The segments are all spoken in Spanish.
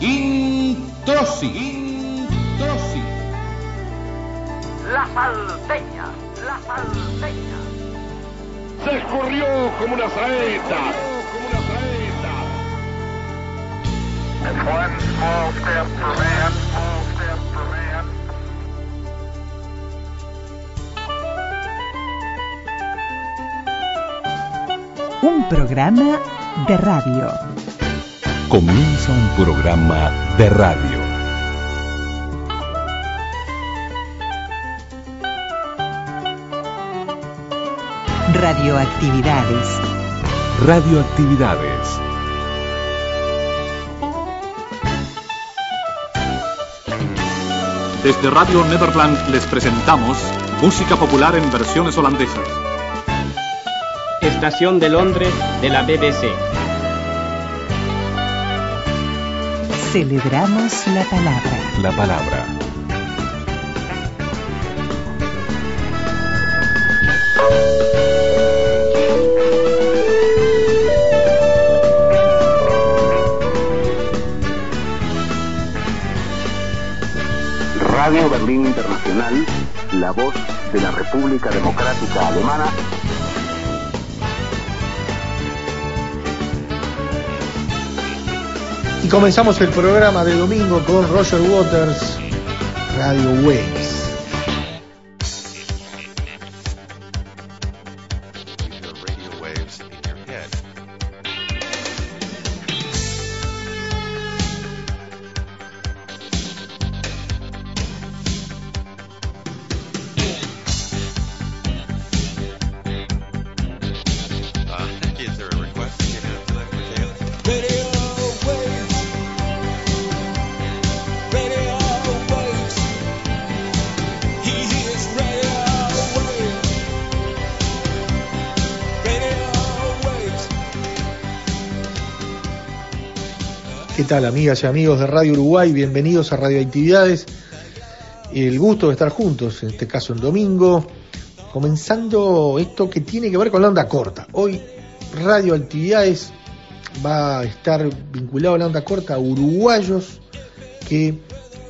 Introsi. Introsi. La salteña, la salteña. Se escurrió como una saeta. Como una saeta. It's one small step for man, small step for man. Un programa de radio. Comienza un programa de radio. Radioactividades. Radioactividades. Desde Radio Nederland les presentamos música popular en versiones holandesas. Estación de Londres de la BBC. Celebramos la palabra. La palabra. Radio Berlín Internacional, la voz de la República Democrática Alemana. Y comenzamos el programa de domingo con Roger Waters, Radio Waves. Tal amigas y amigos de Radio Uruguay? Bienvenidos a Radioactividades. El gusto de estar juntos, en este caso en domingo, comenzando esto que tiene que ver con la onda corta. Hoy Radioactividades va a estar vinculado a la onda corta a uruguayos que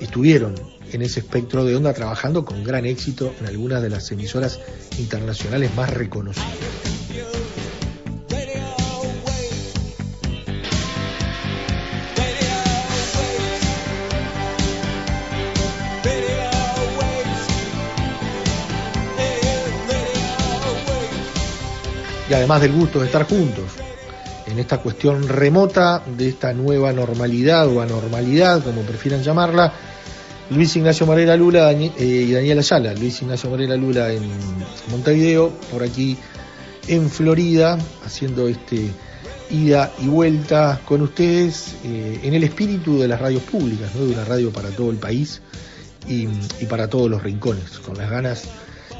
estuvieron en ese espectro de onda trabajando con gran éxito en algunas de las emisoras internacionales más reconocidas. Además del gusto de estar juntos en esta cuestión remota de esta nueva normalidad o anormalidad, como prefieran llamarla, Luis Ignacio Morera Lula eh, y Daniela Ayala. Luis Ignacio Morera Lula en Montevideo, por aquí en Florida, haciendo este ida y vuelta con ustedes eh, en el espíritu de las radios públicas, ¿no? de una radio para todo el país y para todos los rincones, con las ganas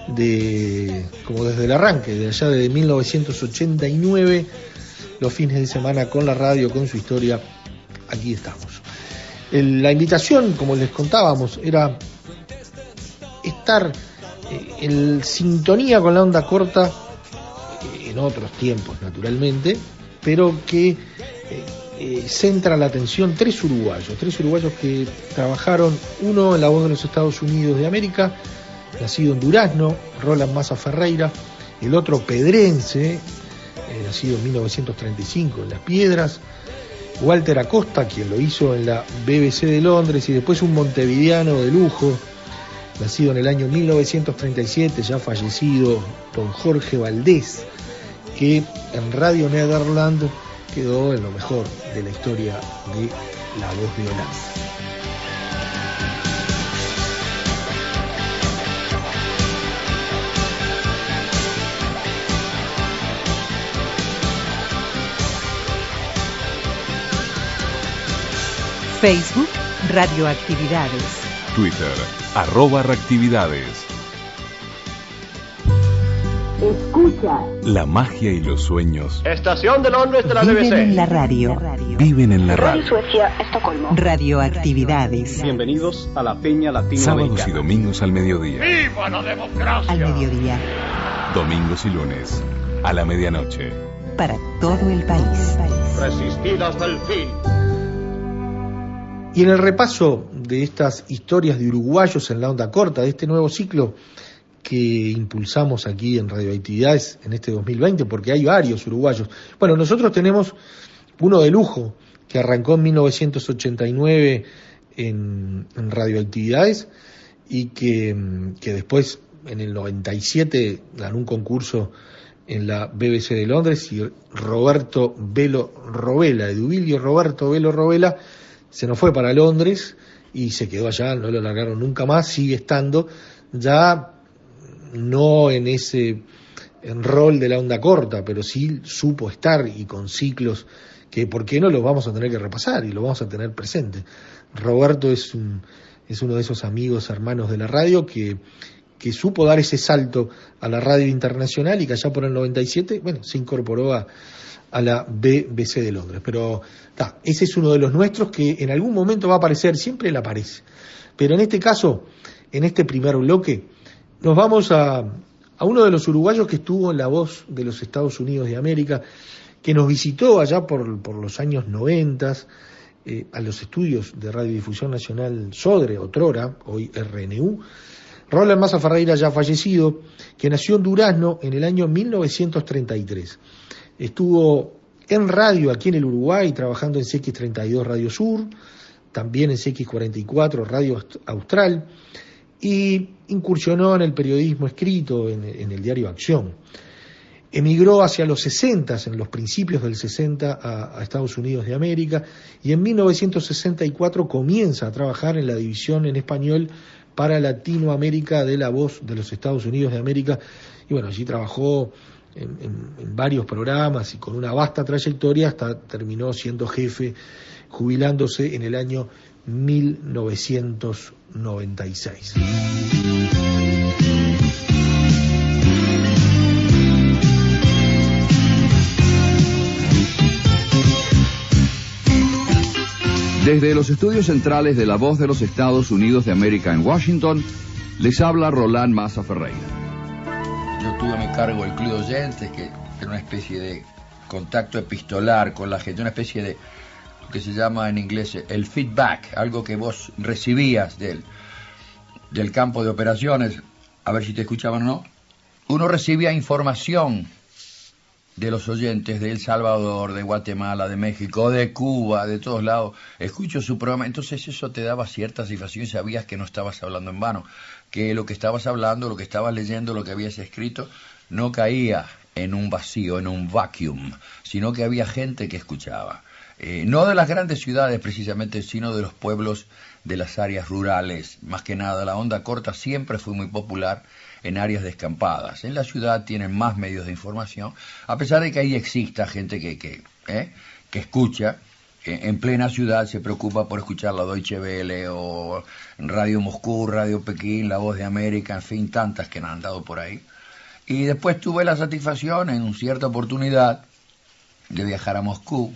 de, como desde el arranque, de allá de 1989, los fines de semana con la radio, con su historia, aquí estamos. La invitación, como les contábamos, era estar eh, en sintonía con la onda corta eh, en otros tiempos, naturalmente, pero que eh, centra la atención tres uruguayos, tres uruguayos que trabajaron, uno en la voz de los Estados Unidos de América, nacido en Durazno, Roland Massa Ferreira, el otro pedrense, eh, nacido en 1935 en Las Piedras, Walter Acosta, quien lo hizo en la BBC de Londres, y después un montevideano de lujo, nacido en el año 1937, ya fallecido, don Jorge Valdés, que en Radio Nederland quedó en lo mejor de la historia de La Voz de Holanda. Facebook, Radioactividades. Twitter, arroba reactividades. Escucha. La magia y los sueños Estación de Londres de la Viven en la radio. viven en la Radio radio. Suecia, Estocolmo. Radioactividades. Bienvenidos a la Peña Sábados y Latinoamericana. domingos al mediodía. ¡Viva la democracia! Al mediodía. Domingos y lunes a la medianoche. Para todo el país. Resistir hasta el fin. Y en el repaso de estas historias de uruguayos en la onda corta, de este nuevo ciclo que impulsamos aquí en Radioactividades en este 2020, porque hay varios uruguayos. Bueno, nosotros tenemos uno de lujo que arrancó en 1989 en, en Radioactividades y que, que después en el 97 ganó un concurso en la BBC de Londres y Roberto Velo Robela, Edubilio Roberto Velo Robela, se nos fue para Londres y se quedó allá, no lo largaron nunca más, sigue estando ya no en ese en rol de la onda corta, pero sí supo estar y con ciclos que, ¿por qué no los vamos a tener que repasar y lo vamos a tener presente? Roberto es, un, es uno de esos amigos, hermanos de la radio que, que supo dar ese salto a la radio internacional y que allá por el 97, bueno, se incorporó a, a la BBC de Londres. Pero ta, ese es uno de los nuestros que en algún momento va a aparecer, siempre él aparece. Pero en este caso, en este primer bloque, nos vamos a, a uno de los uruguayos que estuvo en la voz de los Estados Unidos de América, que nos visitó allá por, por los años noventas, eh, a los estudios de Radiodifusión Nacional Sodre, Otrora, hoy RNU, Roland Massa Ferreira ya fallecido, que nació en Durazno en el año 1933. Estuvo en radio aquí en el Uruguay, trabajando en CX32 Radio Sur, también en CX44 Radio Austral, y incursionó en el periodismo escrito, en, el diario Acción. Emigró hacia los 60, en los principios del 60, a, a, Estados Unidos de América y en 1964 comienza a trabajar en la división en español para Latinoamérica de la voz de los Estados Unidos de América. Y bueno, allí trabajó en, varios programas y con una vasta trayectoria hasta terminó siendo jefe, jubilándose en el año 1996. Desde los estudios centrales de La Voz de los Estados Unidos de América en Washington, les habla Roland Massa Ferreira. Tuve a mi cargo el Club de Oyentes, que era una especie de contacto epistolar con la gente, una especie de lo que se llama en inglés el feedback, algo que vos recibías del, del campo de operaciones, a ver si te escuchaban o no. Uno recibía información de los oyentes de El Salvador, de Guatemala, de México, de Cuba, de todos lados. Escucho su programa, entonces eso te daba cierta satisfacción y sabías que no estabas hablando en vano, que lo que estabas hablando, lo que estabas leyendo, lo que habías escrito, no caía en un vacío, en un vacuum, sino que había gente que escuchaba. Eh, no de las grandes ciudades precisamente, sino de los pueblos de las áreas rurales. Más que nada, la onda corta siempre fue muy popular en áreas descampadas. En la ciudad tienen más medios de información, a pesar de que ahí exista gente que, que, ¿eh? que escucha. En plena ciudad se preocupa por escuchar la Deutsche Welle o Radio Moscú, Radio Pekín, La Voz de América, en fin, tantas que han andado por ahí. Y después tuve la satisfacción en cierta oportunidad de viajar a Moscú.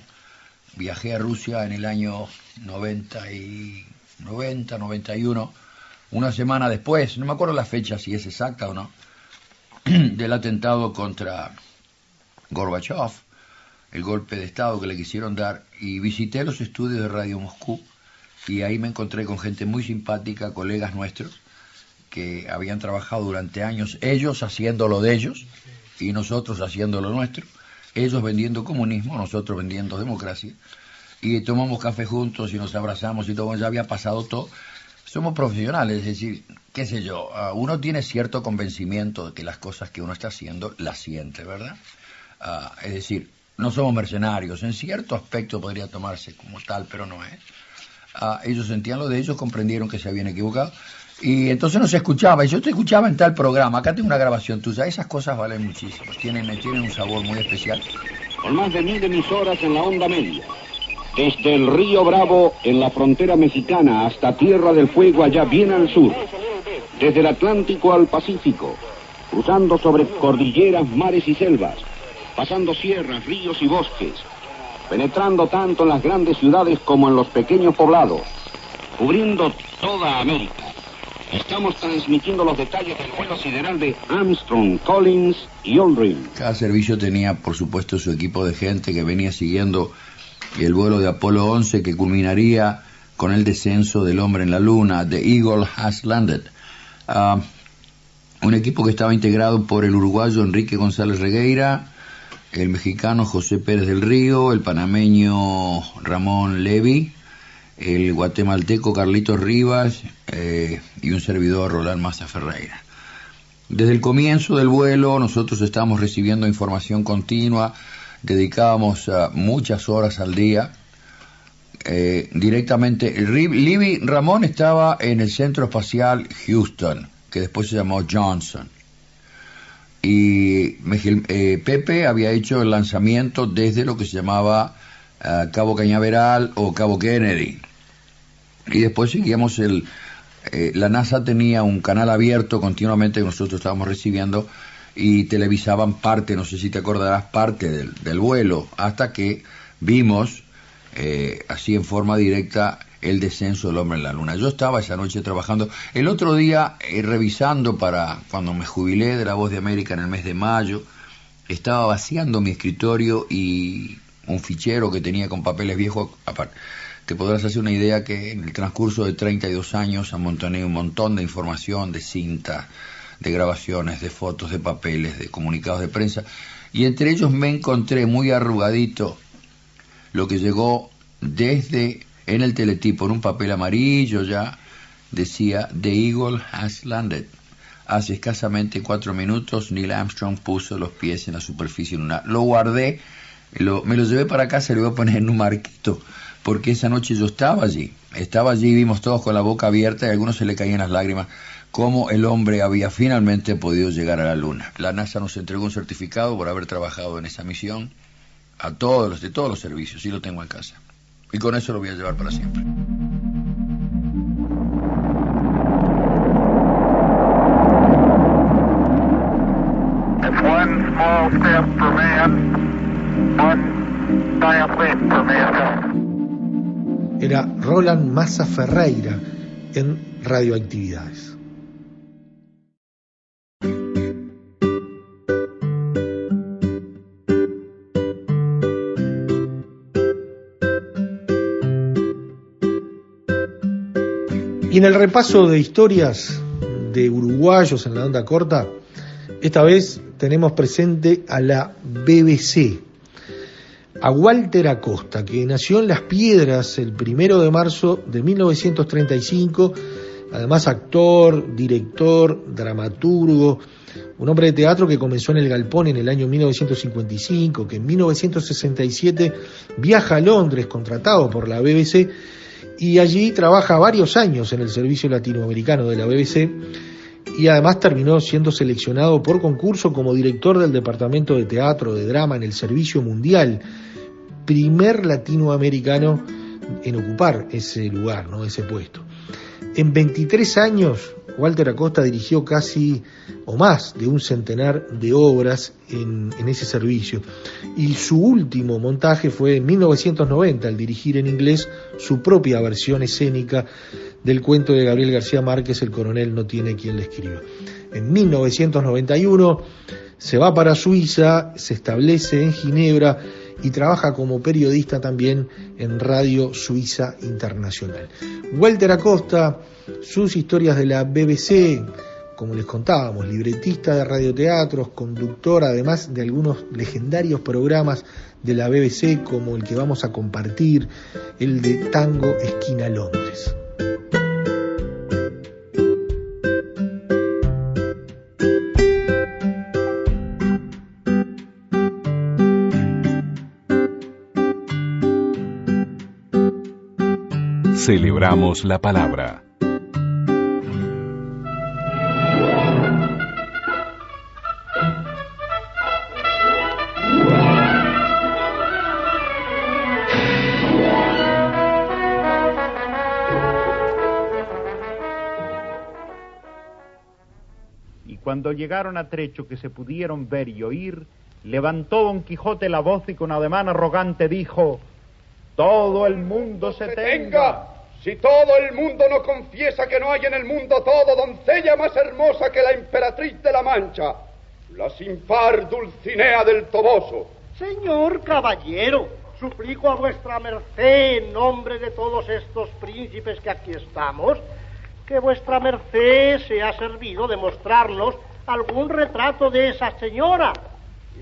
Viajé a Rusia en el año 90 y 90, 91 una semana después, no me acuerdo la fecha si es exacta o no, del atentado contra Gorbachev, el golpe de Estado que le quisieron dar, y visité los estudios de Radio Moscú y ahí me encontré con gente muy simpática, colegas nuestros, que habían trabajado durante años, ellos haciendo lo de ellos y nosotros haciendo lo nuestro, ellos vendiendo comunismo, nosotros vendiendo democracia, y tomamos café juntos y nos abrazamos y todo, ya había pasado todo, somos profesionales, es decir, qué sé yo, uh, uno tiene cierto convencimiento de que las cosas que uno está haciendo las siente, ¿verdad? Uh, es decir, no somos mercenarios, en cierto aspecto podría tomarse como tal, pero no es. Uh, ellos sentían lo de ellos, comprendieron que se habían equivocado. Y entonces no se escuchaba, y yo te escuchaba en tal programa, acá tengo una grabación tuya, esas cosas valen muchísimo, tienen, tienen un sabor muy especial. Con más de mil emisoras en la onda media. Desde el río Bravo en la frontera mexicana hasta Tierra del Fuego allá bien al sur, desde el Atlántico al Pacífico, cruzando sobre cordilleras, mares y selvas, pasando sierras, ríos y bosques, penetrando tanto en las grandes ciudades como en los pequeños poblados, cubriendo toda América. Estamos transmitiendo los detalles del vuelo sideral de Armstrong, Collins y Aldrin. Cada servicio tenía, por supuesto, su equipo de gente que venía siguiendo el vuelo de Apolo 11 que culminaría con el descenso del hombre en la luna, The Eagle Has Landed. Ah, un equipo que estaba integrado por el uruguayo Enrique González Regueira, el mexicano José Pérez del Río, el panameño Ramón Levy, el guatemalteco Carlitos Rivas eh, y un servidor Roland Maza Ferreira. Desde el comienzo del vuelo nosotros estábamos recibiendo información continua, dedicábamos uh, muchas horas al día. Eh, directamente, Libby Ramón estaba en el Centro Espacial Houston, que después se llamó Johnson. Y eh, Pepe había hecho el lanzamiento desde lo que se llamaba uh, Cabo Cañaveral o Cabo Kennedy. Y después seguíamos el, eh, la NASA tenía un canal abierto continuamente que nosotros estábamos recibiendo y televisaban parte, no sé si te acordarás, parte del, del vuelo, hasta que vimos eh, así en forma directa el descenso del hombre en la luna. Yo estaba esa noche trabajando, el otro día eh, revisando para cuando me jubilé de la Voz de América en el mes de mayo, estaba vaciando mi escritorio y un fichero que tenía con papeles viejos. Aparte te podrás hacer una idea que en el transcurso de 32 años amontoné un montón de información, de cintas, de grabaciones, de fotos, de papeles, de comunicados de prensa, y entre ellos me encontré muy arrugadito lo que llegó desde en el teletipo, en un papel amarillo ya, decía The Eagle has landed. Hace escasamente cuatro minutos Neil Armstrong puso los pies en la superficie lunar. Lo guardé, lo, me lo llevé para casa y lo voy a poner en un marquito porque esa noche yo estaba allí, estaba allí, vimos todos con la boca abierta y a algunos se le caían las lágrimas, cómo el hombre había finalmente podido llegar a la luna. La NASA nos entregó un certificado por haber trabajado en esa misión a todos los de todos los servicios, y lo tengo en casa. Y con eso lo voy a llevar para siempre. It's one small step for man, one giant leap for mankind. Era Roland Massa Ferreira en Radioactividades. En el repaso de historias de uruguayos en la onda corta, esta vez tenemos presente a la BBC, a Walter Acosta, que nació en Las Piedras el primero de marzo de 1935, además actor, director, dramaturgo, un hombre de teatro que comenzó en el Galpón en el año 1955, que en 1967 viaja a Londres contratado por la BBC y allí trabaja varios años en el servicio latinoamericano de la BBC y además terminó siendo seleccionado por concurso como director del Departamento de Teatro de Drama en el Servicio Mundial, primer latinoamericano en ocupar ese lugar, ¿no? ese puesto. En 23 años, Walter Acosta dirigió casi o más de un centenar de obras en, en, ese servicio. Y su último montaje fue en 1990, al dirigir en inglés su propia versión escénica del cuento de Gabriel García Márquez, El coronel no tiene quien le escriba. En 1991 se va para Suiza, se establece en Ginebra y trabaja como periodista también en Radio Suiza Internacional. Walter Acosta, sus historias de la BBC, como les contábamos, libretista de radioteatros, conductor además de algunos legendarios programas de la BBC como el que vamos a compartir, el de Tango Esquina Londres. Celebramos la palabra. Y cuando llegaron a trecho que se pudieron ver y oír, levantó don Quijote la voz y con ademán arrogante dijo, todo el mundo se tenga. Si todo el mundo no confiesa que no hay en el mundo todo doncella más hermosa que la emperatriz de la Mancha, la sin par Dulcinea del Toboso. Señor caballero, suplico a vuestra merced, en nombre de todos estos príncipes que aquí estamos, que vuestra merced sea servido de mostrarnos algún retrato de esa señora.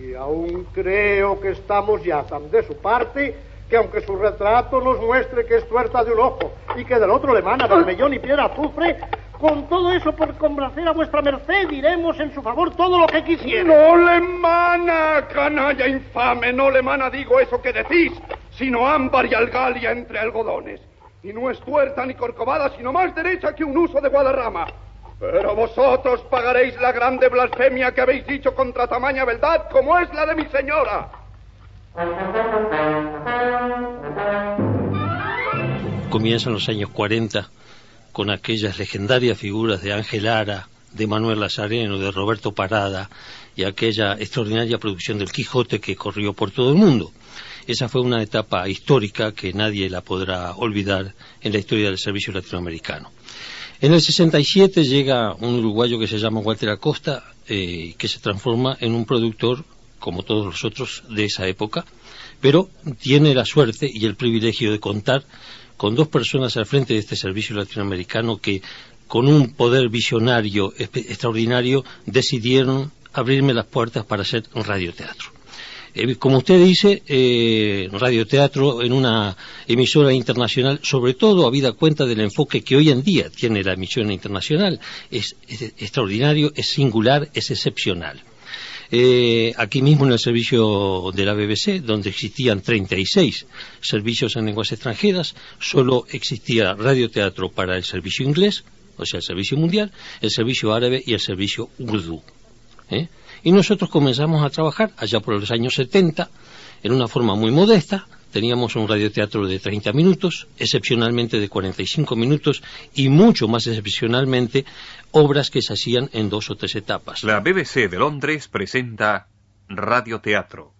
Y aún creo que estamos ya tan de su parte que aunque su retrato nos muestre que es tuerta de un ojo y que del otro le emana vermellón y piedra azufre, con todo eso por complacer a vuestra merced diremos en su favor todo lo que quisiera. No le mana, canalla infame, no le mana, digo eso que decís, sino ámbar y algalia entre algodones. Y no es tuerta ni corcovada, sino más derecha que un uso de guadarrama. Pero vosotros pagaréis la grande blasfemia que habéis dicho contra tamaña verdad, como es la de mi señora. Comienzan los años 40 con aquellas legendarias figuras de Ángel Ara, de Manuel Lazareno, de Roberto Parada y aquella extraordinaria producción del Quijote que corrió por todo el mundo. Esa fue una etapa histórica que nadie la podrá olvidar en la historia del servicio latinoamericano. En el 67 llega un uruguayo que se llama Walter Acosta, eh, que se transforma en un productor, como todos los otros de esa época, pero tiene la suerte y el privilegio de contar con dos personas al frente de este servicio latinoamericano que, con un poder visionario extraordinario, decidieron abrirme las puertas para hacer radioteatro. Eh, como usted dice, eh, radioteatro en una emisora internacional, sobre todo habida cuenta del enfoque que hoy en día tiene la emisión internacional, es extraordinario, es singular, es excepcional. Eh, aquí mismo en el servicio de la BBC, donde existían 36 servicios en lenguas extranjeras, solo existía radioteatro para el servicio inglés, o sea, el servicio mundial, el servicio árabe y el servicio urdu. ¿eh? Y nosotros comenzamos a trabajar allá por los años 70 en una forma muy modesta. Teníamos un radioteatro de 30 minutos, excepcionalmente de 45 minutos y mucho más excepcionalmente obras que se hacían en dos o tres etapas. La BBC de Londres presenta Radioteatro.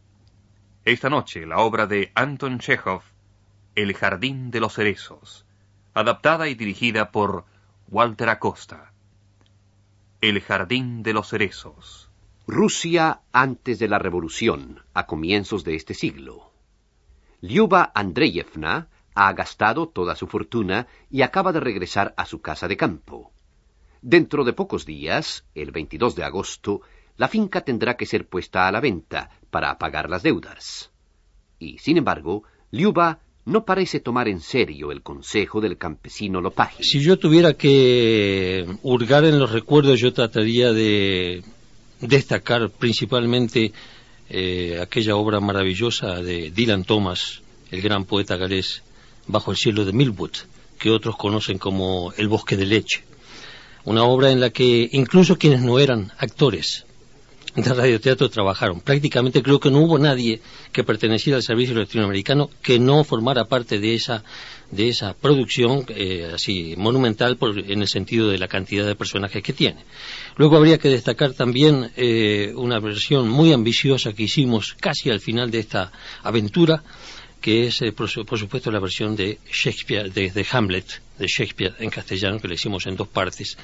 Esta noche la obra de Anton Chekhov, El Jardín de los Cerezos, adaptada y dirigida por Walter Acosta. El Jardín de los Cerezos. Rusia antes de la Revolución, a comienzos de este siglo. Lyuba Andreyevna ha gastado toda su fortuna y acaba de regresar a su casa de campo. Dentro de pocos días, el 22 de agosto, la finca tendrá que ser puesta a la venta para pagar las deudas. Y, sin embargo, Lyuba no parece tomar en serio el consejo del campesino Lopagin. Si yo tuviera que hurgar en los recuerdos, yo trataría de destacar principalmente eh, aquella obra maravillosa de Dylan Thomas, el gran poeta galés, Bajo el cielo de Millwood, que otros conocen como El bosque de leche. Una obra en la que incluso quienes no eran actores de radioteatro trabajaron. Prácticamente creo que no hubo nadie que perteneciera al servicio latinoamericano que no formara parte de esa de esa producción eh, así monumental por, en el sentido de la cantidad de personajes que tiene. Luego habría que destacar también eh, una versión muy ambiciosa que hicimos casi al final de esta aventura, que es, eh, por, por supuesto, la versión de Shakespeare, de, de Hamlet, de Shakespeare en castellano, que le hicimos en dos partes,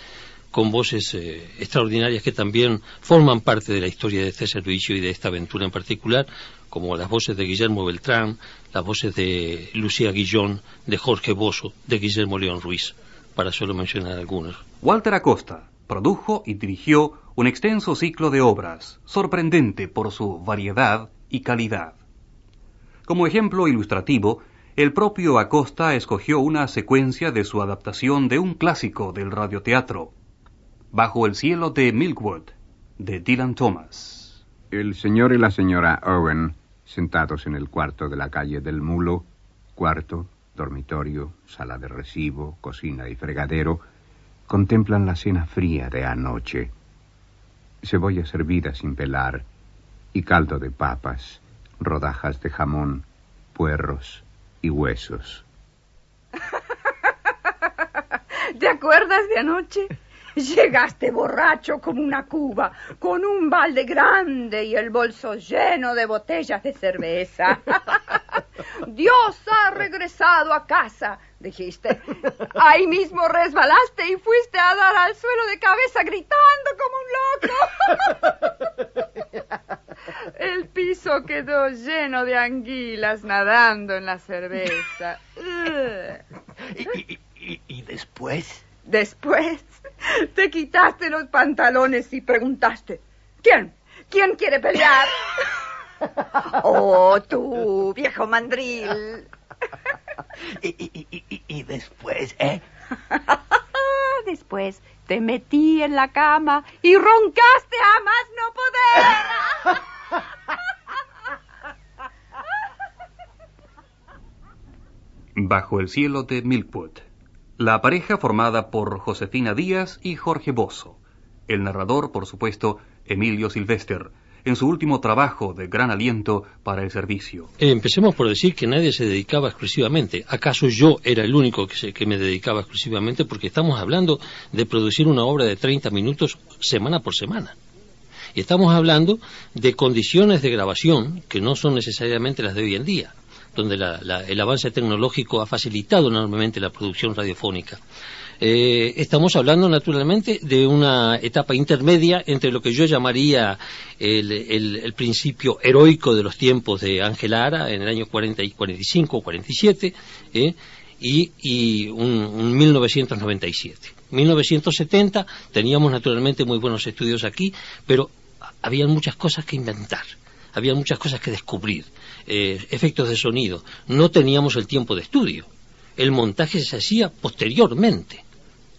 con voces eh, extraordinarias que también forman parte de la historia de este servicio y de esta aventura en particular, como las voces de Guillermo Beltrán, las voces de Lucía Guillón, de Jorge Bosso, de Guillermo León Ruiz, para solo mencionar algunos. Walter Acosta produjo y dirigió un extenso ciclo de obras, sorprendente por su variedad y calidad. Como ejemplo ilustrativo, el propio Acosta escogió una secuencia de su adaptación de un clásico del radioteatro, Bajo el cielo de Milkwood, de Dylan Thomas. El señor y la señora Owen, sentados en el cuarto de la calle del Mulo, cuarto, dormitorio, sala de recibo, cocina y fregadero, contemplan la cena fría de anoche. Cebolla servida sin pelar y caldo de papas, rodajas de jamón, puerros y huesos. ¿Te acuerdas de anoche? Llegaste borracho como una cuba, con un balde grande y el bolso lleno de botellas de cerveza. Dios ha regresado a casa, dijiste. Ahí mismo resbalaste y fuiste a dar al suelo de cabeza gritando como un loco. El piso quedó lleno de anguilas nadando en la cerveza. ¿Y, y, y después? Después te quitaste los pantalones y preguntaste, ¿quién? ¿Quién quiere pelear? Oh, tú, viejo mandril. ¿Y, y, y, y después, eh? Después te metí en la cama y roncaste a más no poder. Bajo el cielo de Milkwood. La pareja formada por Josefina Díaz y Jorge Bozo. El narrador, por supuesto, Emilio Silvester, en su último trabajo de gran aliento para el servicio. Empecemos por decir que nadie se dedicaba exclusivamente. ¿Acaso yo era el único que, se, que me dedicaba exclusivamente? Porque estamos hablando de producir una obra de 30 minutos semana por semana. Y estamos hablando de condiciones de grabación que no son necesariamente las de hoy en día, donde la, el avance tecnológico ha facilitado enormemente la producción radiofónica. Eh, estamos hablando naturalmente de una etapa intermedia entre lo que yo llamaría el, principio heroico de los tiempos de Ángel Ara en el año 40 y 45 o 47 eh, y, y un, un 1997. 1970 teníamos naturalmente muy buenos estudios aquí, pero había muchas cosas que inventar, había muchas cosas que descubrir, eh, efectos de sonido. No teníamos el tiempo de estudio. El montaje se hacía posteriormente.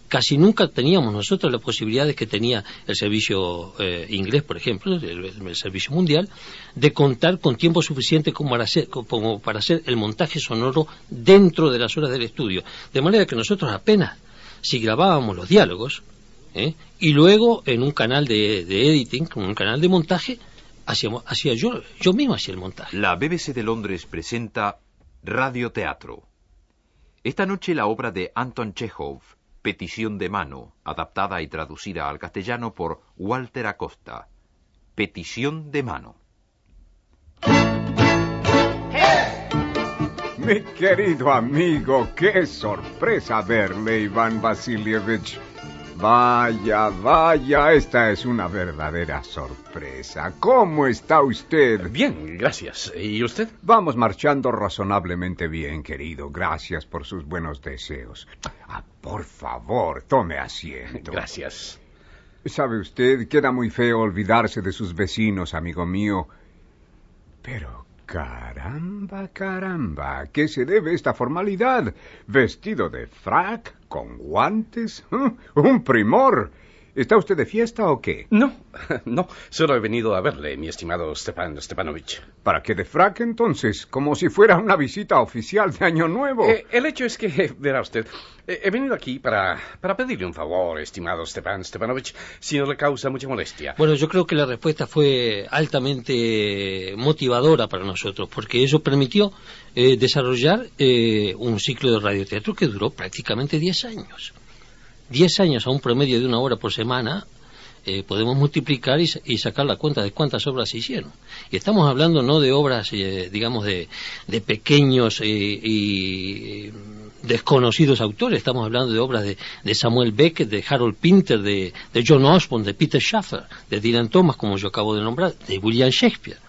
Casi nunca teníamos nosotros las posibilidades que tenía el servicio eh, inglés, por ejemplo, el, servicio mundial, de contar con tiempo suficiente como para, hacer, como para hacer el montaje sonoro dentro de las horas del estudio. De manera que nosotros apenas, si grabábamos los diálogos, ¿eh? y luego en un canal de, de editing, en un canal de montaje, yo, yo mismo hacía el montaje. La BBC de Londres presenta Radioteatro. Esta noche la obra de Anton Chekhov, Petición de mano, adaptada y traducida al castellano por Walter Acosta. Petición de mano. Mi querido amigo, qué sorpresa verle, Iván Vasilievich. Vaya, vaya, esta es una verdadera sorpresa. ¿Cómo está usted? Bien, gracias. ¿Y usted? Vamos marchando razonablemente bien, querido. Gracias por sus buenos deseos. Ah, por favor, tome asiento. Gracias. Sabe usted, queda muy feo olvidarse de sus vecinos, amigo mío. Pero caramba, caramba, ¿a qué se debe esta formalidad? ¿Vestido de frac? ¿Con guantes? ¡Un primor! ¿Está usted de fiesta o qué? No, no, solo he venido a verle, mi estimado Stepan Stepanovich. ¿Para qué de frac entonces? Como si fuera una visita oficial de Año Nuevo. Eh, el hecho es que, verá usted, eh, he venido aquí para, para pedirle un favor, estimado Stepan Stepanovich, si no le causa mucha molestia. Bueno, yo creo que la respuesta fue altamente motivadora para nosotros, porque eso permitió eh, desarrollar eh, un ciclo de radioteatro que duró prácticamente 10 años. 10 años a un promedio de una hora por semana, eh, podemos multiplicar y, y, sacar la cuenta de cuántas obras se hicieron. Y estamos hablando no de obras, eh, digamos, de, de pequeños eh, y desconocidos autores, estamos hablando de obras de, de, Samuel Beckett, de Harold Pinter, de, de John Osborne, de Peter Schaffer, de Dylan Thomas, como yo acabo de nombrar, de William Shakespeare.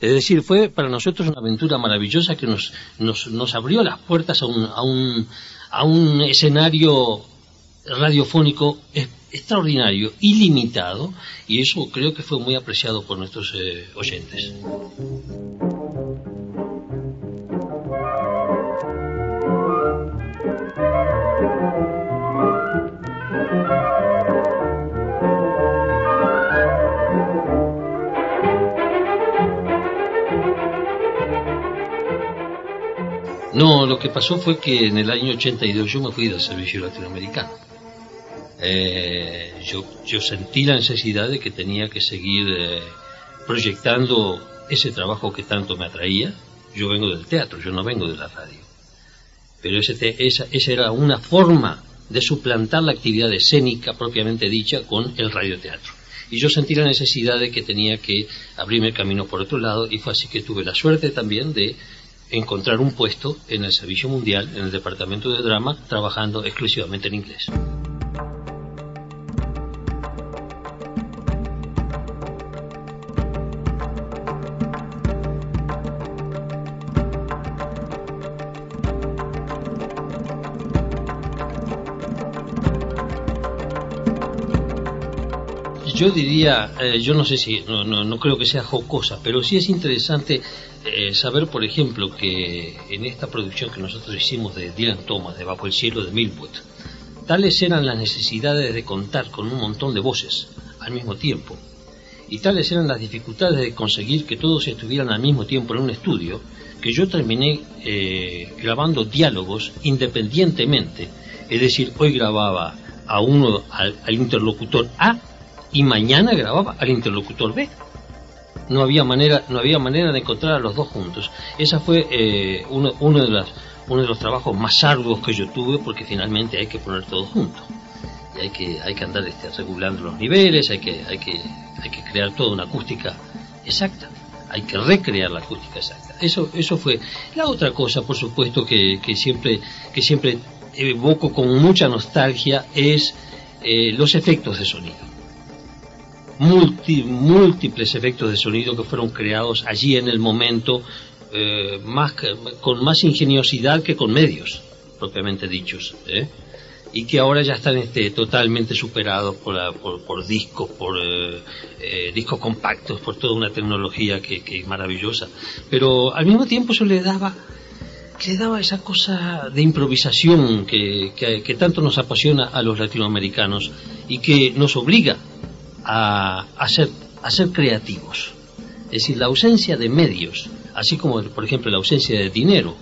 Es decir, fue para nosotros una aventura maravillosa que nos, nos, nos abrió las puertas a un, a un, a un escenario radiofónico extraordinario, ilimitado, y eso creo que fue muy apreciado por nuestros eh, oyentes. No, lo que pasó fue que en el año 82 yo me fui del servicio latinoamericano. Eh, yo, yo, sentí la necesidad de que tenía que seguir eh, proyectando ese trabajo que tanto me atraía. Yo vengo del teatro, yo no vengo de la radio. Pero ese te, esa, esa, era una forma de suplantar la actividad escénica propiamente dicha con el radioteatro. Y yo sentí la necesidad de que tenía que abrirme el camino por otro lado y fue así que tuve la suerte también de encontrar un puesto en el Servicio Mundial, en el Departamento de Drama, trabajando exclusivamente en inglés. Yo diría, eh, yo no sé si, no, no, creo que sea jocosa, pero sí es interesante eh, saber, por ejemplo, que en esta producción que nosotros hicimos de Dylan Thomas, de Bajo el Cielo de Millwood, tales eran las necesidades de contar con un montón de voces al mismo tiempo, y tales eran las dificultades de conseguir que todos estuvieran al mismo tiempo en un estudio, que yo terminé eh, grabando diálogos independientemente, es decir, hoy grababa a uno, al interlocutor A, y mañana grababa al interlocutor B. No había manera, no había manera de encontrar a los dos juntos. Esa fue eh, uno, uno, de las, uno de los trabajos más arduos que yo tuve porque finalmente hay que poner todo junto. Y hay que, hay que andar este, regulando los niveles, hay que, hay, que, hay que crear toda una acústica exacta. Hay que recrear la acústica exacta. Eso, eso fue. La otra cosa, por supuesto, que, siempre, que siempre evoco con mucha nostalgia es eh, los efectos de sonido multi, múltiples efectos de sonido que fueron creados allí en el momento, eh, más que, con más ingeniosidad que con medios, propiamente dichos, ¿eh? y que ahora ya están este, totalmente superados por, la, por, por, discos, por eh, eh, discos compactos, por toda una tecnología que, que, es maravillosa. Pero al mismo tiempo eso le daba, le daba esa cosa de improvisación que, que, que tanto nos apasiona a los latinoamericanos y que nos obliga a, ser, creativos. Es decir, la ausencia de medios, así como, por ejemplo, la ausencia de dinero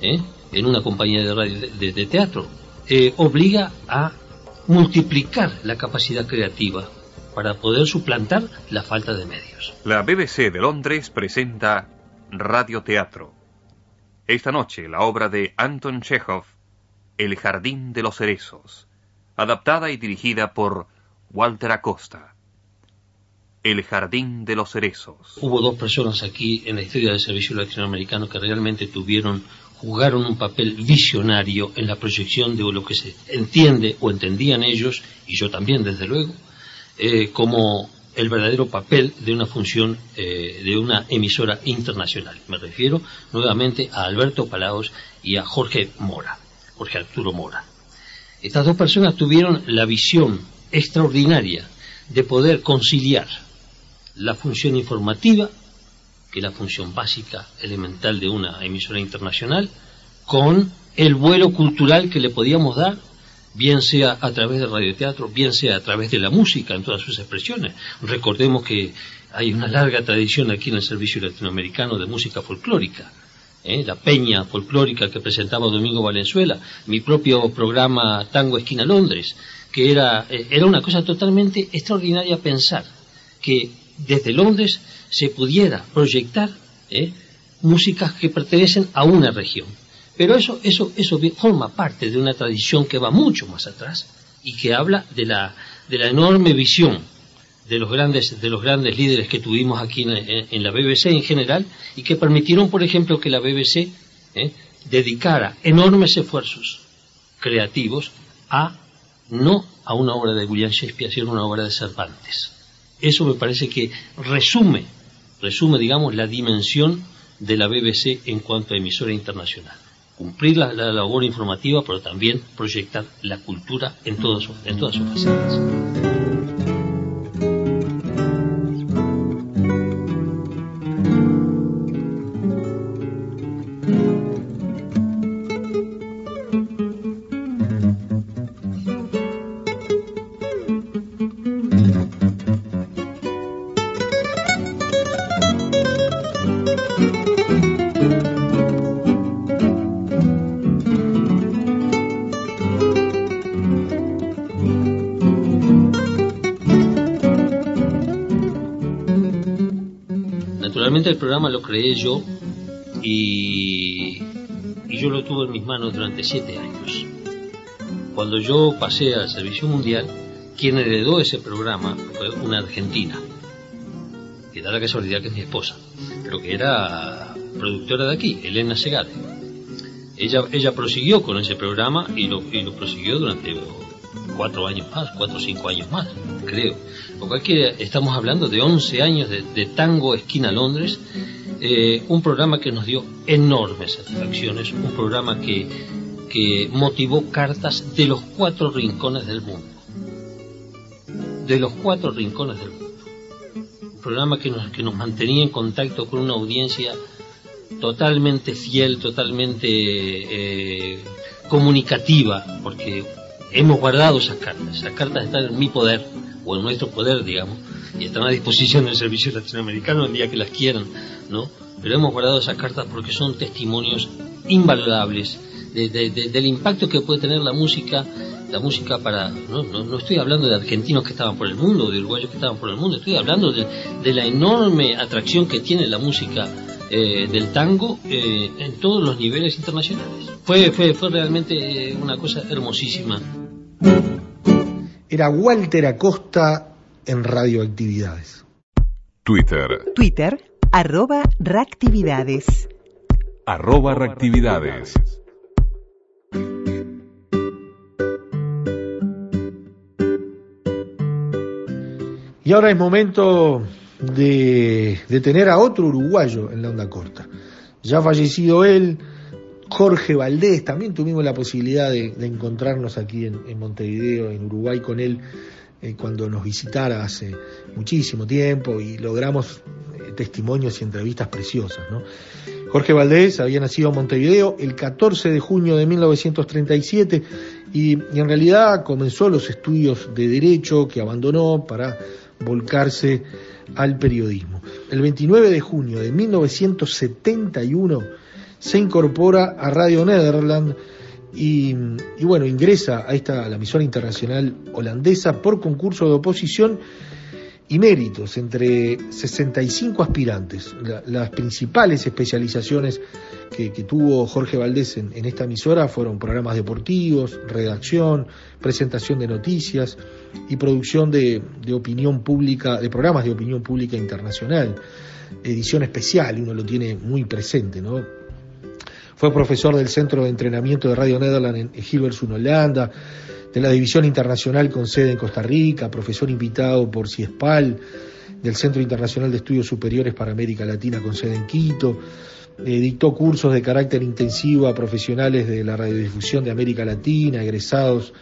¿eh? en una compañía de radio de teatro, eh, obliga a multiplicar la capacidad creativa para poder suplantar la falta de medios. La BBC de Londres presenta Radioteatro. Esta noche la obra de Anton Chekhov, El Jardín de los Cerezos, adaptada y dirigida por Walter Acosta. El Jardín de los Cerezos. Hubo dos personas aquí en la historia del servicio latinoamericano que realmente tuvieron, jugaron un papel visionario en la proyección de lo que se entiende o entendían ellos, y yo también desde luego, eh, como el verdadero papel de una función eh, de una emisora internacional. Me refiero nuevamente a Alberto Palaos y a Jorge Mora, Jorge Arturo Mora. Estas dos personas tuvieron la visión extraordinaria de poder conciliar la función informativa, que es la función básica, elemental de una emisora internacional, con el vuelo cultural que le podíamos dar, bien sea a través del radioteatro, bien sea a través de la música en todas sus expresiones. Recordemos que hay una larga tradición aquí en el Servicio Latinoamericano de música folclórica. ¿eh? La peña folclórica que presentaba Domingo Valenzuela, mi propio programa Tango Esquina Londres, que era, eh, era una cosa totalmente extraordinaria pensar que desde Londres se pudiera proyectar ¿eh? músicas que pertenecen a una región. Pero eso, eso, eso forma parte de una tradición que va mucho más atrás y que habla de la, de la enorme visión de los grandes, de los grandes líderes que tuvimos aquí en, la BBC en general y que permitieron, por ejemplo, que la BBC ¿eh? dedicara enormes esfuerzos creativos a no a una obra de William Shakespeare, sino a una obra de Cervantes. Eso me parece que resume, resume, digamos, la dimensión de la BBC en cuanto a emisora internacional. Cumplir la, la labor informativa, pero también proyectar la cultura en en todas sus facetas. Creé yo y, y, yo lo tuve en mis manos durante siete años. Cuando yo pasé al servicio mundial, quien heredó ese programa fue una argentina, que da la casualidad que es mi esposa, pero que era productora de aquí, Elena Segade. Ella, ella prosiguió con ese programa y lo, y lo prosiguió durante cuatro años más, cuatro o cinco años más, creo. Lo cual que estamos hablando de 11 años de, de Tango Esquina Londres, eh, un programa que nos dio enormes satisfacciones, un programa que, que motivó cartas de los cuatro rincones del mundo. de los cuatro rincones del mundo. Un programa que nos, que nos mantenía en contacto con una audiencia totalmente fiel, totalmente eh, comunicativa, porque hemos guardado esas cartas. Esas cartas están en mi poder, o en nuestro poder, digamos, y están a disposición del servicio latinoamericano el día que las quieran, ¿no? Pero hemos guardado esas cartas porque son testimonios invalorables de- de- de- del impacto que puede tener la música, la música para, no, no, no estoy hablando de argentinos que estaban por el mundo, de uruguayos que estaban por el mundo, estoy hablando de, de la enorme atracción que tiene la música eh, del tango eh, en todos los niveles internacionales. Fue, fue, fue realmente eh, una cosa hermosísima. Era Walter Acosta en Radioactividades. Twitter, Twitter, arroba reactividades. arroba reactividades. Y ahora es momento de, de tener a otro uruguayo en la onda corta. Ya fallecido él, Jorge Valdés, también tuvimos la posibilidad de, de encontrarnos aquí en, en Montevideo, en Uruguay, con él eh, cuando nos visitara hace muchísimo tiempo y logramos testimonios y entrevistas preciosas. Jorge Valdés había nacido en Montevideo el 14 de junio de 1937 y, en realidad comenzó los estudios de Derecho que abandonó para volcarse al periodismo. El 29 de junio de 1971 se incorpora a Radio Nederland y, bueno, ingresa a esta la emisora internacional holandesa por concurso de oposición y méritos entre 65 aspirantes. La- las principales especializaciones que, que tuvo Jorge Valdés en, en esta emisora fueron programas deportivos, redacción, presentación de noticias y producción de, de opinión pública, de programas de opinión pública internacional. Edición especial, uno lo tiene muy presente, ¿no? Fue profesor del Centro de Entrenamiento de Radio Nederland en Hilversum, Holanda, de la División Internacional con sede en Costa Rica, profesor invitado por CIESPAL, del Centro Internacional de Estudios Superiores para América Latina con sede en Quito, eh, dictó cursos de carácter intensivo a profesionales de la radiodifusión de América Latina, egresados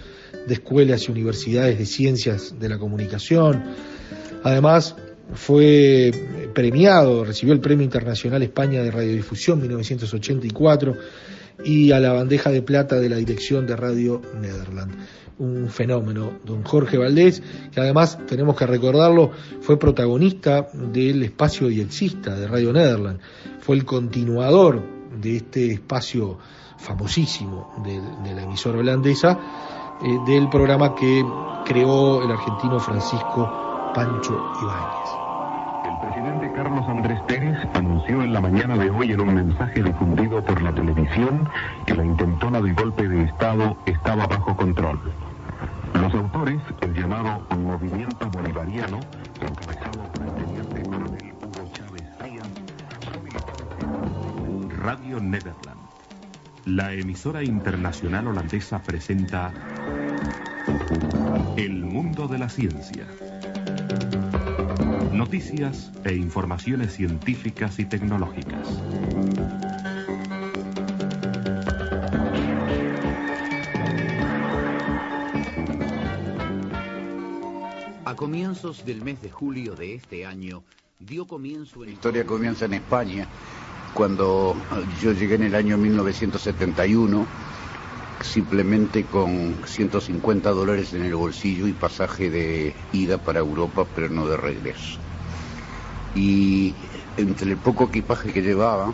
de escuelas y universidades de ciencias de la comunicación. Además, fue premiado, recibió el Premio Internacional España de Radiodifusión 1984 y a la bandeja de plata de la dirección de Radio Nederland. Un fenómeno, don Jorge Valdés, que además, tenemos que recordarlo, fue protagonista del espacio diexista de Radio Nederland, fue el continuador de este espacio famosísimo de, la emisora holandesa, eh, del programa que creó el argentino Francisco Pancho Ibáñez. Carlos Andrés Pérez anunció en la mañana de hoy en un mensaje difundido por la televisión que la intentona de golpe de Estado estaba bajo control. Los autores, el llamado Movimiento Bolivariano, encabezado por el teniente coronel Hugo Chávez Frías, Radio Nederland. La emisora internacional holandesa presenta El mundo de la ciencia. Noticias e informaciones científicas y tecnológicas. A comienzos del mes de julio de este año, dio comienzo en La historia comienza en España, cuando yo llegué en el año 1971, simplemente con 150 dólares en el bolsillo y pasaje de ida para Europa, pero no de regreso. Y entre el poco equipaje que llevaba,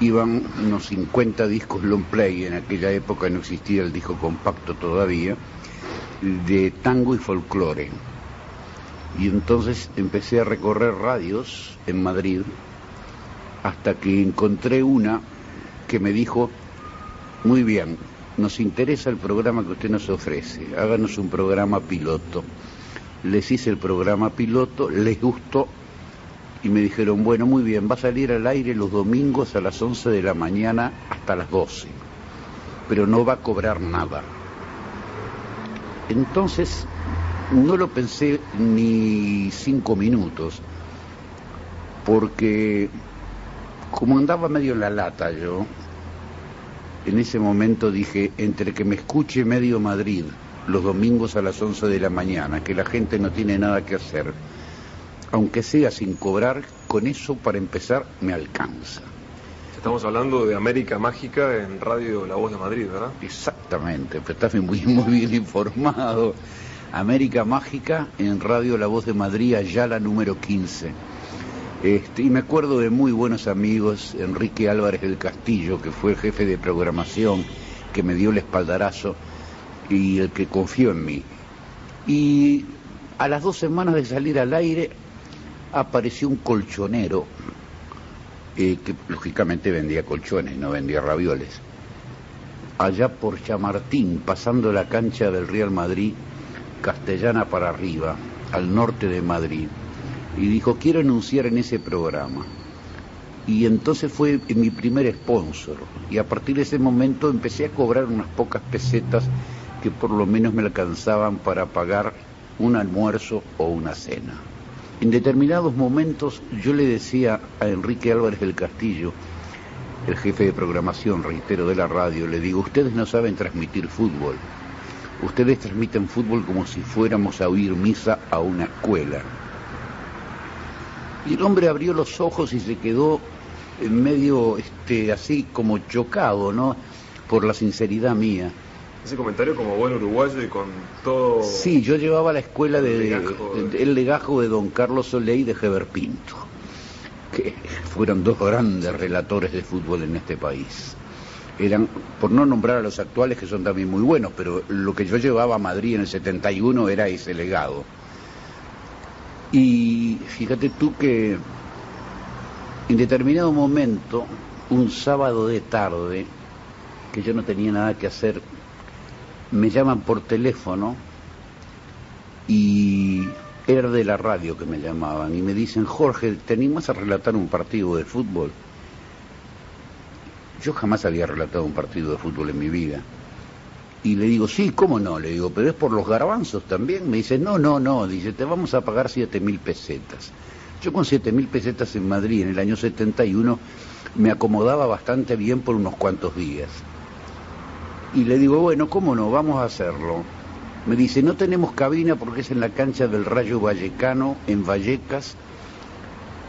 iban unos 50 discos long play, en aquella época no existía el disco compacto todavía, de tango y folclore. Y entonces empecé a recorrer radios en Madrid hasta que encontré una que me dijo, muy bien, nos interesa el programa que usted nos ofrece, háganos un programa piloto. Les hice el programa piloto, les gustó y me dijeron, bueno, muy bien, va a salir al aire los domingos a las 11 de la mañana hasta las 12, pero no va a cobrar nada. Entonces, no lo pensé ni cinco minutos, porque como andaba medio en la lata yo, en ese momento dije, entre que me escuche medio Madrid los domingos a las 11 de la mañana, que la gente no tiene nada que hacer. Aunque sea sin cobrar, con eso para empezar me alcanza. Estamos hablando de América Mágica en Radio La Voz de Madrid, ¿verdad? Exactamente, pero estás muy, muy bien informado. América Mágica en Radio La Voz de Madrid, allá la número 15. Este, y me acuerdo de muy buenos amigos, Enrique Álvarez del Castillo, que fue el jefe de programación, que me dio el espaldarazo y el que confió en mí. Y a las dos semanas de salir al aire apareció un colchonero eh, que lógicamente vendía colchones, no vendía ravioles. Allá por Chamartín, pasando la cancha del Real Madrid, castellana para arriba, al norte de Madrid, y dijo, quiero anunciar en ese programa. Y entonces fue mi primer sponsor, y a partir de ese momento empecé a cobrar unas pocas pesetas que por lo menos me alcanzaban para pagar un almuerzo o una cena. En determinados momentos yo le decía a Enrique Álvarez del Castillo, el jefe de programación, reitero, de la radio, le digo, ustedes no saben transmitir fútbol. Ustedes transmiten fútbol como si fuéramos a oír misa a una escuela. Y el hombre abrió los ojos y se quedó en medio este, así como chocado, ¿no? Por la sinceridad mía. Ese comentario como buen uruguayo y con todo... Sí, yo llevaba la escuela de, el legajo de don Carlos Soleil de Heber Pinto, que fueron dos grandes relatores de fútbol en este país. Eran, por no nombrar a los actuales que son también muy buenos, pero lo que yo llevaba a Madrid en el 71 era ese legado. Y fíjate tú que en determinado momento, un sábado de tarde, que yo no tenía nada que hacer, me llaman por teléfono y era de la radio que me llamaban y me dicen, Jorge, ¿te animas a relatar un partido de fútbol? Yo jamás había relatado un partido de fútbol en mi vida. Y le digo, sí, ¿cómo no? Le digo, pero es por los garbanzos también. Me dice, no, no, no. Dice, te vamos a pagar siete mil pesetas. Yo con siete mil pesetas en Madrid en el año 71 me acomodaba bastante bien por unos cuantos días. Y le digo, bueno, ¿cómo no? Vamos a hacerlo. Me dice, no tenemos cabina porque es en la cancha del Rayo Vallecano, en Vallecas,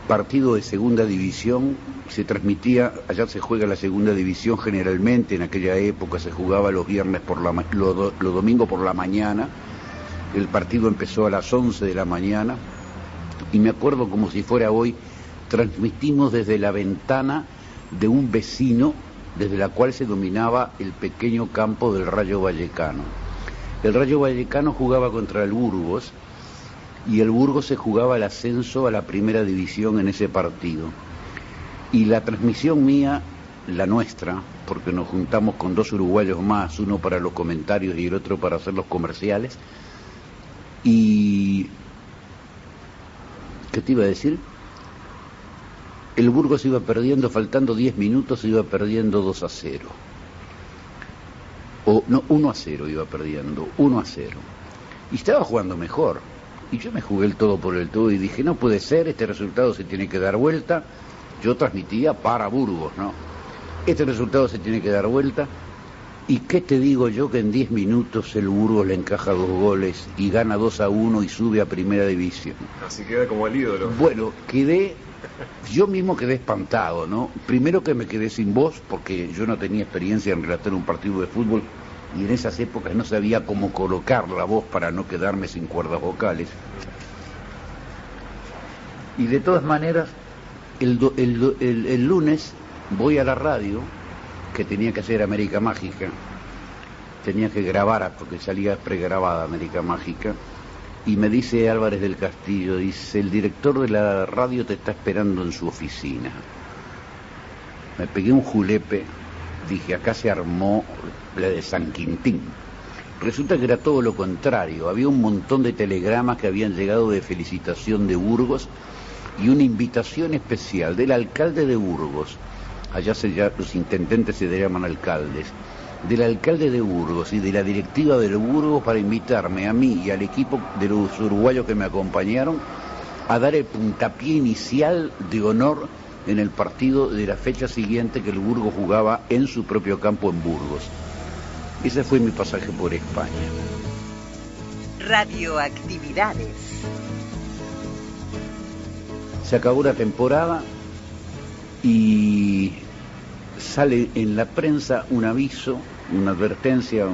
partido de segunda división, se transmitía, allá se juega la segunda división generalmente, en aquella época se jugaba los viernes por la los, los domingos por la mañana, el partido empezó a las 11 de la mañana, y me acuerdo como si fuera hoy, transmitimos desde la ventana de un vecino desde la cual se dominaba el pequeño campo del Rayo Vallecano. El Rayo Vallecano jugaba contra el Burgos y el Burgos se jugaba el ascenso a la primera división en ese partido. Y la transmisión mía, la nuestra, porque nos juntamos con dos uruguayos más, uno para los comentarios y el otro para hacer los comerciales, y... ¿Qué te iba a decir? El Burgos iba perdiendo, faltando 10 minutos, iba perdiendo 2 a 0. O no, 1 a 0 iba perdiendo, 1 a 0. Y estaba jugando mejor. Y yo me jugué el todo por el todo y dije, no puede ser, este resultado se tiene que dar vuelta. Yo transmitía para Burgos, ¿no? Este resultado se tiene que dar vuelta. ¿Y qué te digo yo que en 10 minutos el Burgos le encaja dos goles y gana 2 a 1 y sube a primera división? Así queda como el ídolo. Bueno, quedé yo mismo quedé espantado, ¿no? Primero que me quedé sin voz porque yo no tenía experiencia en relatar un partido de fútbol y en esas épocas no sabía cómo colocar la voz para no quedarme sin cuerdas vocales. Y de todas maneras, el, el lunes voy a la radio, que tenía que hacer América Mágica, tenía que grabar, porque salía pregrabada América Mágica, y me dice Álvarez del Castillo, dice, el director de la radio te está esperando en su oficina. Me pegué un julepe, dije, acá se armó la de San Quintín. Resulta que era todo lo contrario, había un montón de telegramas que habían llegado de felicitación de Burgos y una invitación especial del alcalde de Burgos. Allá se, ya, los intendentes se llaman alcaldes del alcalde de Burgos y de la directiva del Burgos para invitarme a mí y al equipo de los uruguayos que me acompañaron a dar el puntapié inicial de honor en el partido de la fecha siguiente que el Burgos jugaba en su propio campo en Burgos. Ese fue mi pasaje por España. Radioactividades. Se acabó la temporada y sale en la prensa un aviso, una advertencia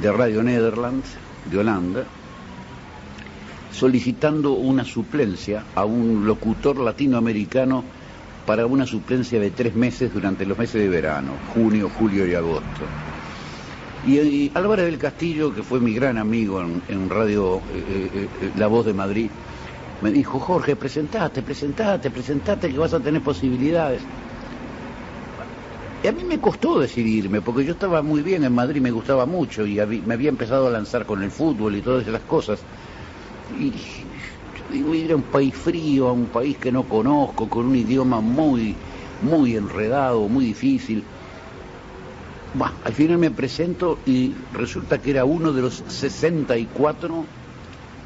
de Radio Netherlands, de Holanda, solicitando una suplencia a un locutor latinoamericano para una suplencia de tres meses durante los meses de verano, junio, julio y agosto. Y, Álvarez del Castillo, que fue mi gran amigo en, Radio eh, eh, eh, La Voz de Madrid, me dijo, Jorge, presentate, presentate, presentate que vas a tener posibilidades. Y a mí me costó decidirme, porque yo estaba muy bien en Madrid, me gustaba mucho y me había empezado a lanzar con el fútbol y todas esas cosas. Y digo, ir a un país frío, a un país que no conozco, con un idioma muy, muy enredado, muy difícil. Bueno, al final me presento y resulta que era uno de los 64,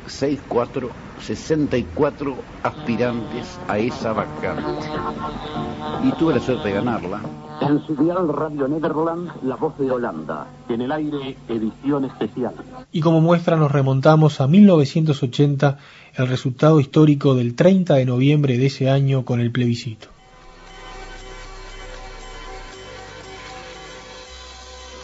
64, 64 aspirantes a esa vacante. Y tuve la suerte de ganarla. En su dial Radio Nederland, La Voz de Holanda. En el aire, edición especial. Y como muestra nos remontamos a 1980, el resultado histórico del 30 de noviembre de ese año con el plebiscito.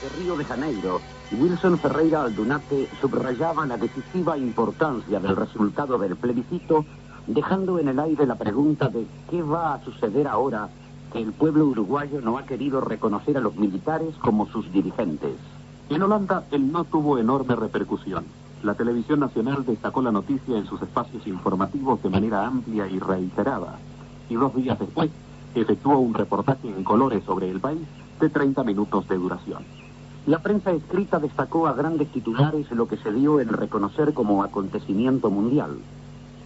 De Río de Janeiro, Wilson Ferreira Aldunate subrayaba la decisiva importancia del resultado del plebiscito, dejando en el aire la pregunta de qué va a suceder ahora que el pueblo uruguayo no ha querido reconocer a los militares como sus dirigentes. En Holanda el no tuvo enorme repercusión. La televisión nacional destacó la noticia en sus espacios informativos de manera amplia y reiterada. Y dos días después efectuó un reportaje en colores sobre el país de 30 minutos de duración. La prensa escrita destacó a grandes titulares lo que se dio en reconocer como acontecimiento mundial.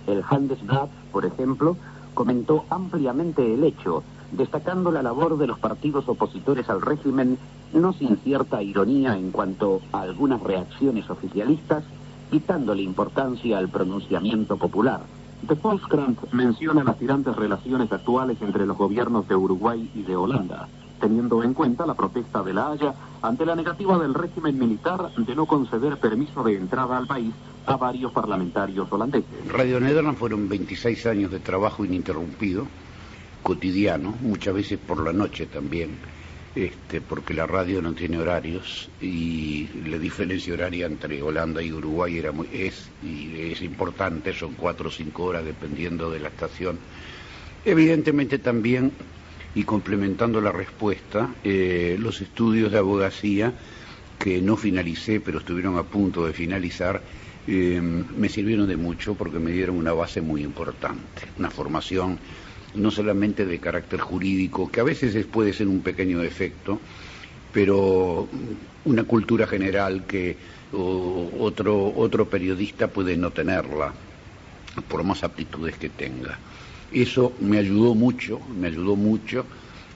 El Handelsblatt, por ejemplo, comentó ampliamente el hecho destacando la labor de los partidos opositores al régimen, no sin cierta ironía en cuanto a algunas reacciones oficialistas, quitándole importancia al pronunciamiento popular. De Volkskrant menciona las tirantes relaciones actuales entre los gobiernos de Uruguay y de Holanda, teniendo en cuenta la protesta de La Haya ante la negativa del régimen militar de no conceder permiso de entrada al país a varios parlamentarios holandeses. Radio Nederland fueron 26 años de trabajo ininterrumpido cotidiano, muchas veces por la noche también, este, porque la radio no tiene horarios y la diferencia horaria entre Holanda y Uruguay era muy, es, y es importante, son cuatro o cinco horas dependiendo de la estación. Evidentemente también, y complementando la respuesta, eh, los estudios de abogacía que no finalicé, pero estuvieron a punto de finalizar, eh, me sirvieron de mucho porque me dieron una base muy importante, una formación no solamente de carácter jurídico, que a veces puede ser un pequeño defecto, pero una cultura general que otro, otro periodista puede no tenerla, por más aptitudes que tenga. Eso me ayudó mucho, me ayudó mucho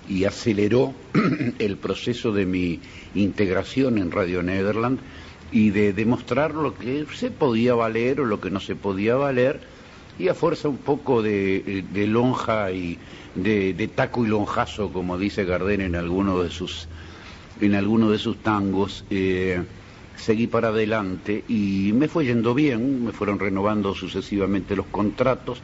y aceleró el proceso de mi integración en Radio Nederland y de demostrar lo que se podía valer o lo que no se podía valer y a fuerza un poco de, lonja y de, taco y lonjazo, como dice Gardén en alguno de sus, en de sus tangos, eh, seguí para adelante y me fue yendo bien, me fueron renovando sucesivamente los contratos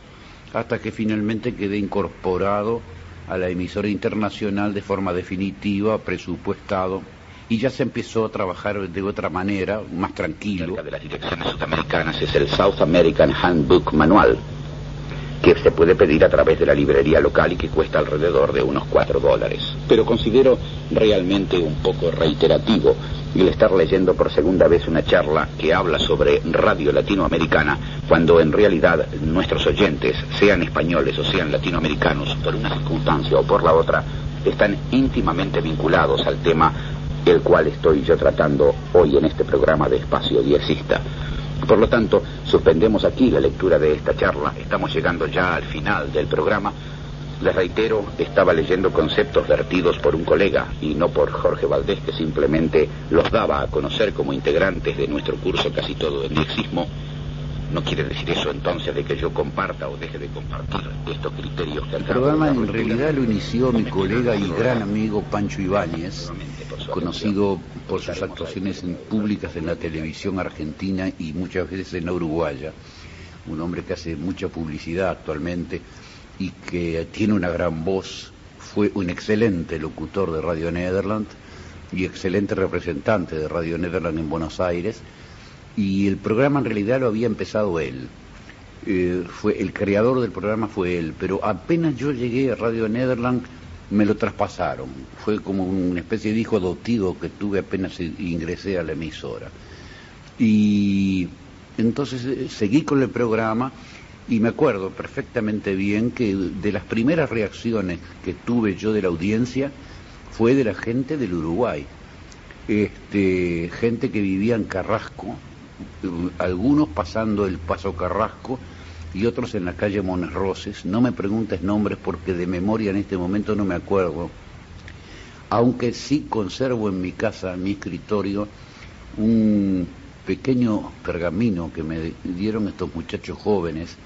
hasta que finalmente quedé incorporado a la emisora internacional de forma definitiva, presupuestado y ya se empezó a trabajar de otra manera, más tranquilo. De las direcciones sudamericanas es el South American Handbook Manual, que se puede pedir a través de la librería local y que cuesta alrededor de unos 4 dólares. Pero considero realmente un poco reiterativo el estar leyendo por segunda vez una charla que habla sobre radio latinoamericana, cuando en realidad nuestros oyentes, sean españoles o sean latinoamericanos, por una circunstancia o por la otra, están íntimamente vinculados al tema el cual estoy yo tratando hoy en este programa de Espacio Diezista. Por lo tanto, suspendemos aquí la lectura de esta charla. Estamos llegando ya al final del programa. Les reitero, estaba leyendo conceptos vertidos por un colega y no por Jorge Valdés, que simplemente los daba a conocer como integrantes de nuestro curso casi todo de Nexismo. No quiere decir eso entonces de que yo comparta o deje de compartir estos criterios que El programa en realidad lo inició mi colega y gran amigo Pancho Ibáñez, conocido por sus actuaciones en- públicas en la televisión argentina y muchas veces en la uruguaya. Un hombre que hace mucha publicidad actualmente y que tiene una gran voz. Fue un excelente locutor de Radio Nederland y excelente representante de Radio Nederland en Buenos Aires. Y el programa en realidad lo había empezado él. Eh, fue el creador del programa fue él, pero apenas yo llegué a Radio Nederland me lo traspasaron. Fue como una especie de hijo adoptivo que tuve apenas ingresé a la emisora. Y entonces eh, seguí con el programa y me acuerdo perfectamente bien que de las primeras reacciones que tuve yo de la audiencia fue de la gente del Uruguay. Este, gente que vivía en Carrasco, algunos pasando el Paso Carrasco y otros en la calle Mones Roses. No me preguntes nombres porque de memoria en este momento no me acuerdo. Aunque sí conservo en mi casa, en mi escritorio, un pequeño pergamino que me dieron estos muchachos jóvenes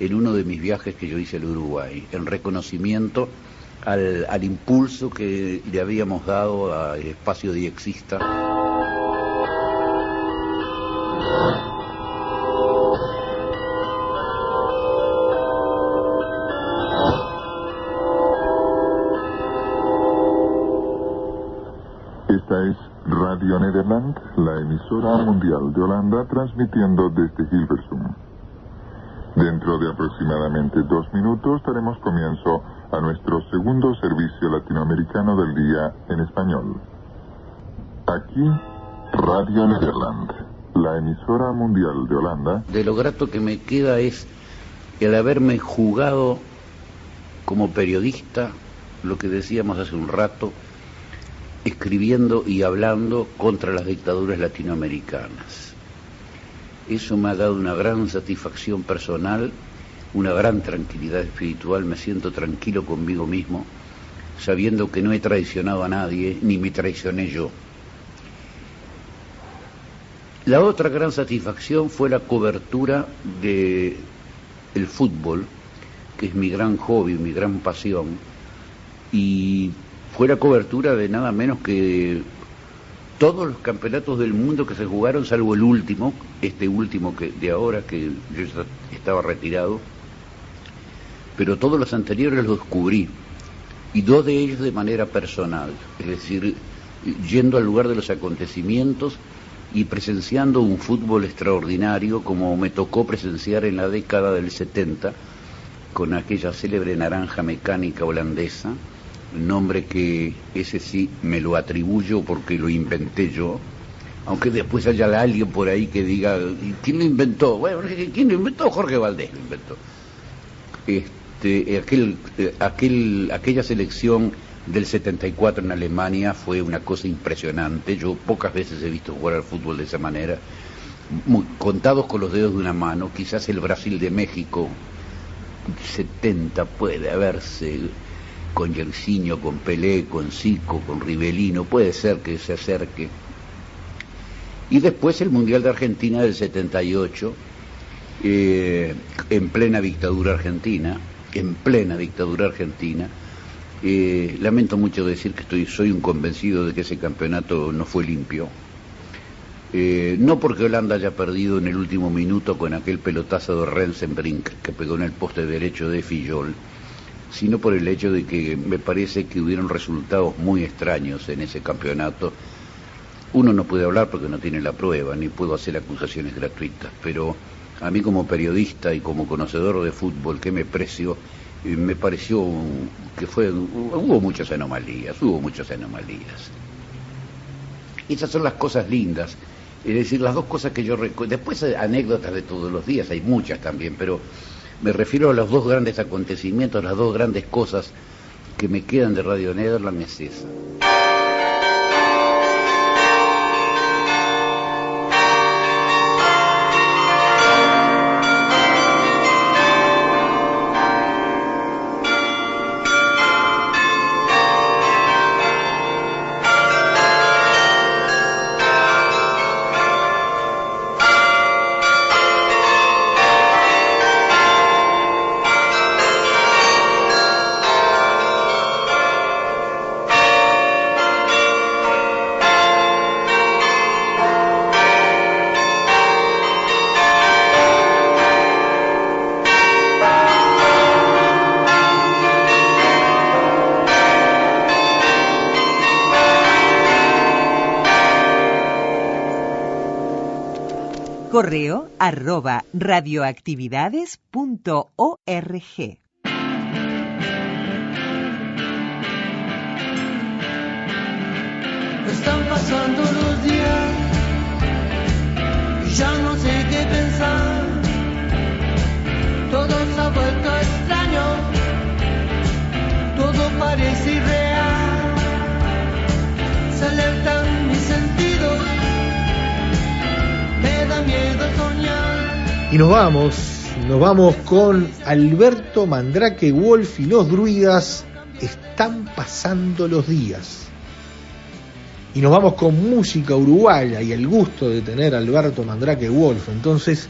en uno de mis viajes que yo hice al Uruguay, en reconocimiento al, al impulso que le habíamos dado al espacio diexista. Emisora mundial de Holanda, transmitiendo desde Hilversum. Dentro de aproximadamente dos minutos daremos comienzo a nuestro segundo servicio latinoamericano del día en español. Aquí, Radio Nederland, la emisora mundial de Holanda, De lo grato que me queda es el haberme jugado como periodista, lo que decíamos hace un rato, escribiendo y hablando contra las dictaduras latinoamericanas. Eso me ha dado una gran satisfacción personal, una gran tranquilidad espiritual, me siento tranquilo conmigo mismo, sabiendo que no he traicionado a nadie, ni me traicioné yo. La otra gran satisfacción fue la cobertura de el fútbol, que es mi gran hobby, mi gran pasión, y fue la cobertura de nada menos que todos los campeonatos del mundo que se jugaron, salvo el último, este último que de ahora, que yo estaba retirado, pero todos los anteriores los descubrí, y dos de ellos de manera personal, es decir, yendo al lugar de los acontecimientos y presenciando un fútbol extraordinario como me tocó presenciar en la década del 70 con aquella célebre naranja mecánica holandesa, nombre que ese sí me lo atribuyo porque lo inventé yo, aunque después haya alguien por ahí que diga, "¿Y ¿quién lo inventó? Bueno, ¿quién lo inventó? Jorge Valdés lo inventó. Este, aquel, eh, aquel, aquella selección del 74 en Alemania fue una cosa impresionante. Yo pocas veces he visto jugar al fútbol de esa manera, muy- contados con los dedos de una mano. Quizás el Brasil de México, 70 puede haberse con Yersinio, con Pelé, con Zico, con Rivelino, puede ser que se acerque. Y después el Mundial de Argentina del 78, eh, en plena dictadura argentina, en plena dictadura argentina. Eh, lamento mucho decir que estoy, soy un convencido de que ese campeonato no fue limpio. Eh, no porque Holanda haya perdido en el último minuto con aquel pelotazo de Rensenbrink que pegó en el poste derecho de Fillol, sino por el hecho de que me parece que hubieron resultados muy extraños en ese campeonato. Uno no puede hablar porque no tiene la prueba, ni puedo hacer acusaciones gratuitas, pero a mí como periodista y como conocedor de fútbol que me precio, eh, me pareció que fue, hubo muchas anomalías, hubo muchas anomalías. Esas son las cosas lindas, es decir, las dos cosas que yo recuerdo. Después anécdotas de todos los días, hay muchas también, pero me refiero a los dos grandes acontecimientos, las dos grandes cosas que me quedan de Radio Nederland es esa. Arroba radioactividades.org. Están pasando los días y ya no sé qué pensar. Todo se ha vuelto extraño, todo parece irreal. Se alertan Y nos vamos, nos vamos con Alberto Mandrake Wolf y los druidas. Están pasando los días. Y nos vamos con música uruguaya y el gusto de tener a Alberto Mandrake Wolf. Entonces,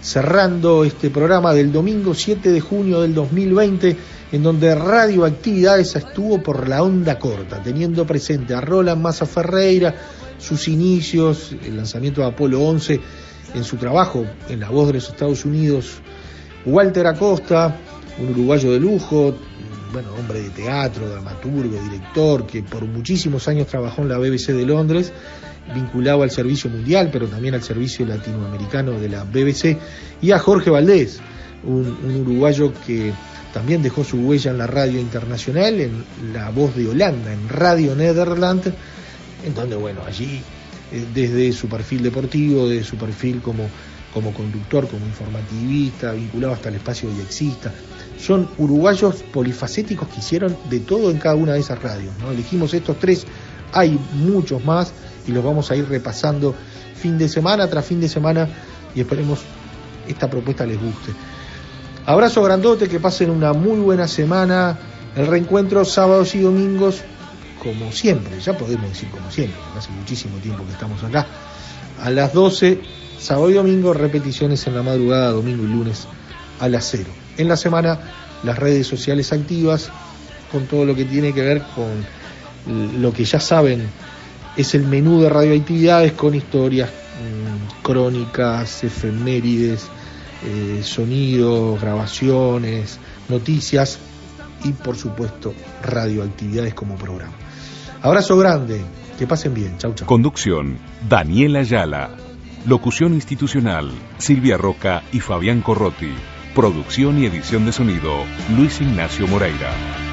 cerrando este programa del domingo 7 de junio del 2020, en donde Radioactividades estuvo por la onda corta, teniendo presente a Roland Massa Ferreira, sus inicios, el lanzamiento de Apolo 11 en su trabajo en la voz de los Estados Unidos, Walter Acosta, un uruguayo de lujo, bueno, hombre de teatro, dramaturgo, director, que por muchísimos años trabajó en la BBC de Londres, vinculado al servicio mundial, pero también al servicio latinoamericano de la BBC, y a Jorge Valdés, un, un uruguayo que también dejó su huella en la radio internacional, en la voz de Holanda, en Radio Nederland, en donde, bueno, allí, eh, desde su perfil deportivo, desde su perfil como, como conductor, como informativista, vinculado hasta el espacio exista, son uruguayos polifacéticos que hicieron de todo en cada una de esas radios. ¿no? Elegimos estos tres, hay muchos más y los vamos a ir repasando fin de semana tras fin de semana y esperemos esta propuesta les guste. Abrazo grandote, que pasen una muy buena semana. El reencuentro sábados y domingos, como siempre, ya podemos decir como siempre, hace muchísimo tiempo que estamos acá. A las 12, sábado y domingo, repeticiones en la madrugada, domingo y lunes a las 0 en la semana las redes sociales activas con todo lo que tiene que ver con lo que ya saben es el menú de radioactividades con historias, mmm, crónicas, efemérides, eh, sonidos, grabaciones, noticias y por supuesto radioactividades como programa. Abrazo grande, que pasen bien, chau chau. Conducción, Daniela Ayala. Locución institucional, Silvia Roca y Fabián Corrotti. Producción y edición de sonido, Luis Ignacio Moreira.